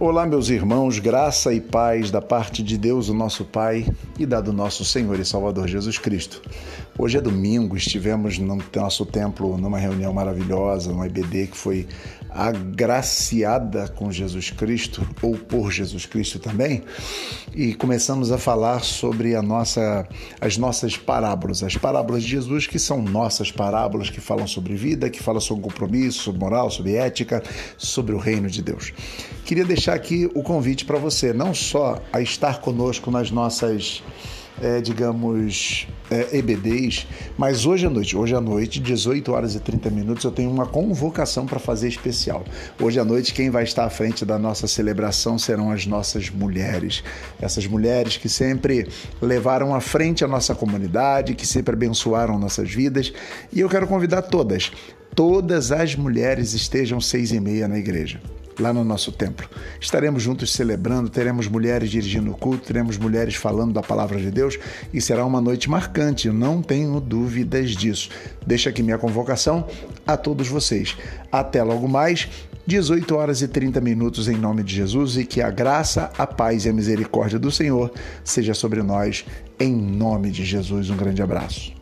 Olá, meus irmãos, graça e paz da parte de Deus, o nosso Pai, e da do nosso Senhor e Salvador Jesus Cristo. Hoje é domingo, estivemos no nosso templo numa reunião maravilhosa, uma EBD que foi agraciada com Jesus Cristo, ou por Jesus Cristo também, e começamos a falar sobre a nossa, as nossas parábolas, as parábolas de Jesus, que são nossas parábolas, que falam sobre vida, que falam sobre compromisso, sobre moral, sobre ética, sobre o reino de Deus. Queria deixar aqui o convite para você, não só a estar conosco nas nossas é, digamos, é, EBDs, mas hoje à noite, hoje à noite, 18 horas e 30 minutos, eu tenho uma convocação para fazer especial. Hoje à noite, quem vai estar à frente da nossa celebração serão as nossas mulheres. Essas mulheres que sempre levaram à frente a nossa comunidade, que sempre abençoaram nossas vidas. E eu quero convidar todas, todas as mulheres estejam seis e meia na igreja lá no nosso templo. Estaremos juntos celebrando, teremos mulheres dirigindo o culto, teremos mulheres falando da palavra de Deus e será uma noite marcante, não tenho dúvidas disso. Deixa aqui minha convocação a todos vocês. Até logo mais. 18 horas e 30 minutos em nome de Jesus e que a graça, a paz e a misericórdia do Senhor seja sobre nós em nome de Jesus. Um grande abraço.